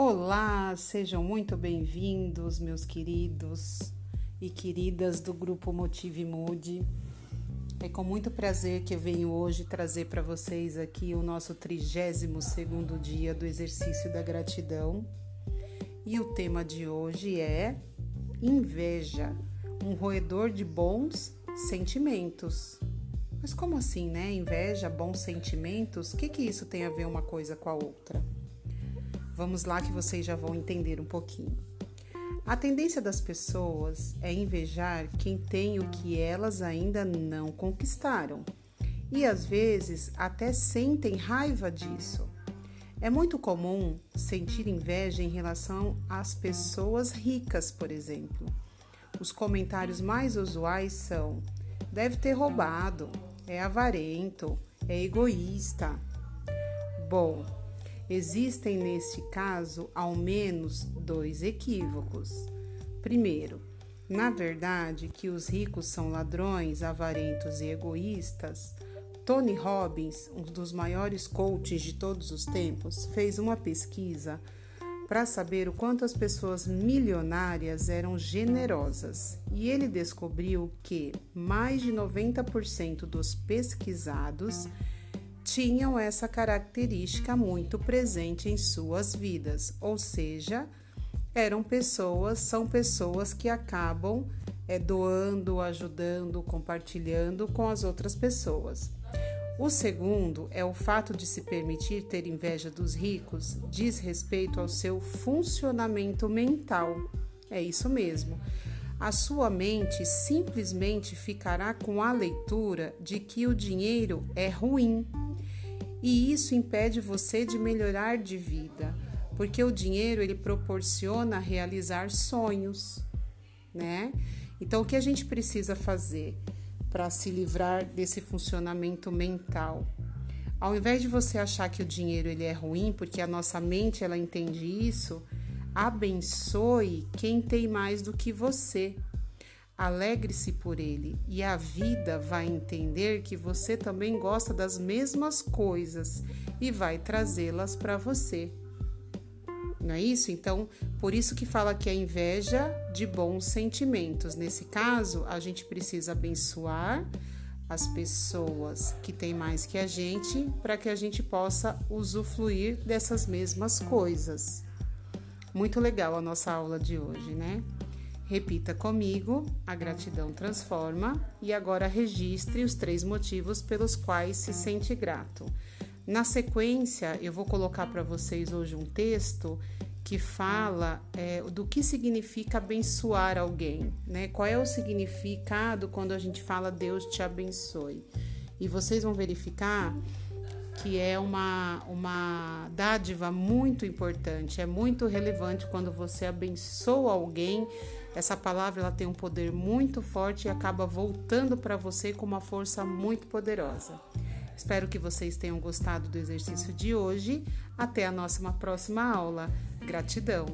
Olá, sejam muito bem-vindos, meus queridos e queridas do grupo Motive Mude. É com muito prazer que eu venho hoje trazer para vocês aqui o nosso 32 segundo dia do exercício da gratidão. E o tema de hoje é inveja, um roedor de bons sentimentos. Mas como assim, né? Inveja, bons sentimentos? O que, que isso tem a ver uma coisa com a outra? Vamos lá que vocês já vão entender um pouquinho. A tendência das pessoas é invejar quem tem o que elas ainda não conquistaram e às vezes até sentem raiva disso. É muito comum sentir inveja em relação às pessoas ricas, por exemplo. Os comentários mais usuais são: deve ter roubado, é avarento, é egoísta. Bom, Existem neste caso ao menos dois equívocos. Primeiro, na verdade que os ricos são ladrões, avarentos e egoístas, Tony Robbins, um dos maiores coaches de todos os tempos, fez uma pesquisa para saber o quanto as pessoas milionárias eram generosas. E ele descobriu que mais de 90% dos pesquisados tinham essa característica muito presente em suas vidas, ou seja, eram pessoas, são pessoas que acabam é, doando, ajudando, compartilhando com as outras pessoas. O segundo é o fato de se permitir ter inveja dos ricos, diz respeito ao seu funcionamento mental. É isso mesmo. A sua mente simplesmente ficará com a leitura de que o dinheiro é ruim, e isso impede você de melhorar de vida, porque o dinheiro ele proporciona realizar sonhos, né? Então o que a gente precisa fazer para se livrar desse funcionamento mental? Ao invés de você achar que o dinheiro ele é ruim, porque a nossa mente ela entende isso, abençoe quem tem mais do que você. Alegre-se por ele e a vida vai entender que você também gosta das mesmas coisas e vai trazê-las para você. Não é isso? Então, por isso que fala que a inveja de bons sentimentos. Nesse caso, a gente precisa abençoar as pessoas que têm mais que a gente para que a gente possa usufruir dessas mesmas coisas. Muito legal a nossa aula de hoje, né? Repita comigo: a gratidão transforma e agora registre os três motivos pelos quais se sente grato. Na sequência, eu vou colocar para vocês hoje um texto que fala é, do que significa abençoar alguém, né? Qual é o significado quando a gente fala Deus te abençoe? E vocês vão verificar que é uma, uma dádiva muito importante, é muito relevante quando você abençoa alguém essa palavra ela tem um poder muito forte e acaba voltando para você com uma força muito poderosa. Espero que vocês tenham gostado do exercício de hoje. Até a nossa próxima aula. Gratidão!